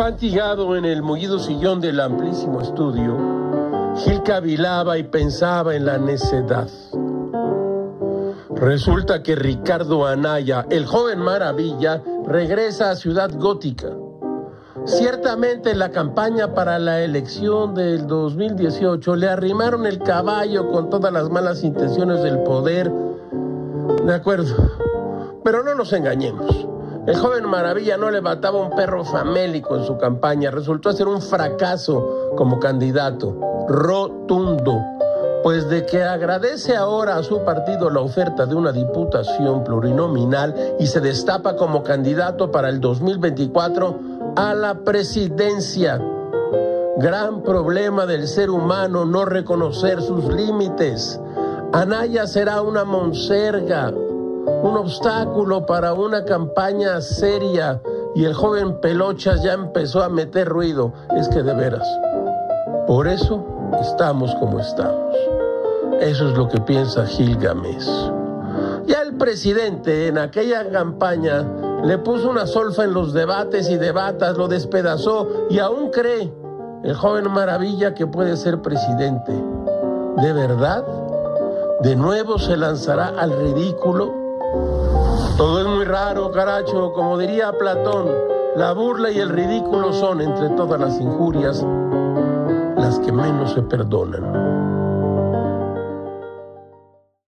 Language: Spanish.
fatigado en el mullido sillón del amplísimo estudio, Gil cavilaba y pensaba en la necedad. Resulta que Ricardo Anaya, el joven maravilla, regresa a Ciudad Gótica. Ciertamente en la campaña para la elección del 2018 le arrimaron el caballo con todas las malas intenciones del poder. De acuerdo, pero no nos engañemos. El joven maravilla no levantaba un perro famélico en su campaña, resultó ser un fracaso como candidato, rotundo pues de que agradece ahora a su partido la oferta de una diputación plurinominal y se destapa como candidato para el 2024 a la presidencia. Gran problema del ser humano no reconocer sus límites. Anaya será una monserga, un obstáculo para una campaña seria y el joven Pelochas ya empezó a meter ruido. Es que de veras. Por eso estamos como estamos. Eso es lo que piensa Gilgamesh. Ya el presidente en aquella campaña le puso una solfa en los debates y debatas, lo despedazó y aún cree el joven maravilla que puede ser presidente. ¿De verdad? ¿De nuevo se lanzará al ridículo? Todo es muy raro, caracho, como diría Platón. La burla y el ridículo son, entre todas las injurias, las que menos se perdonan.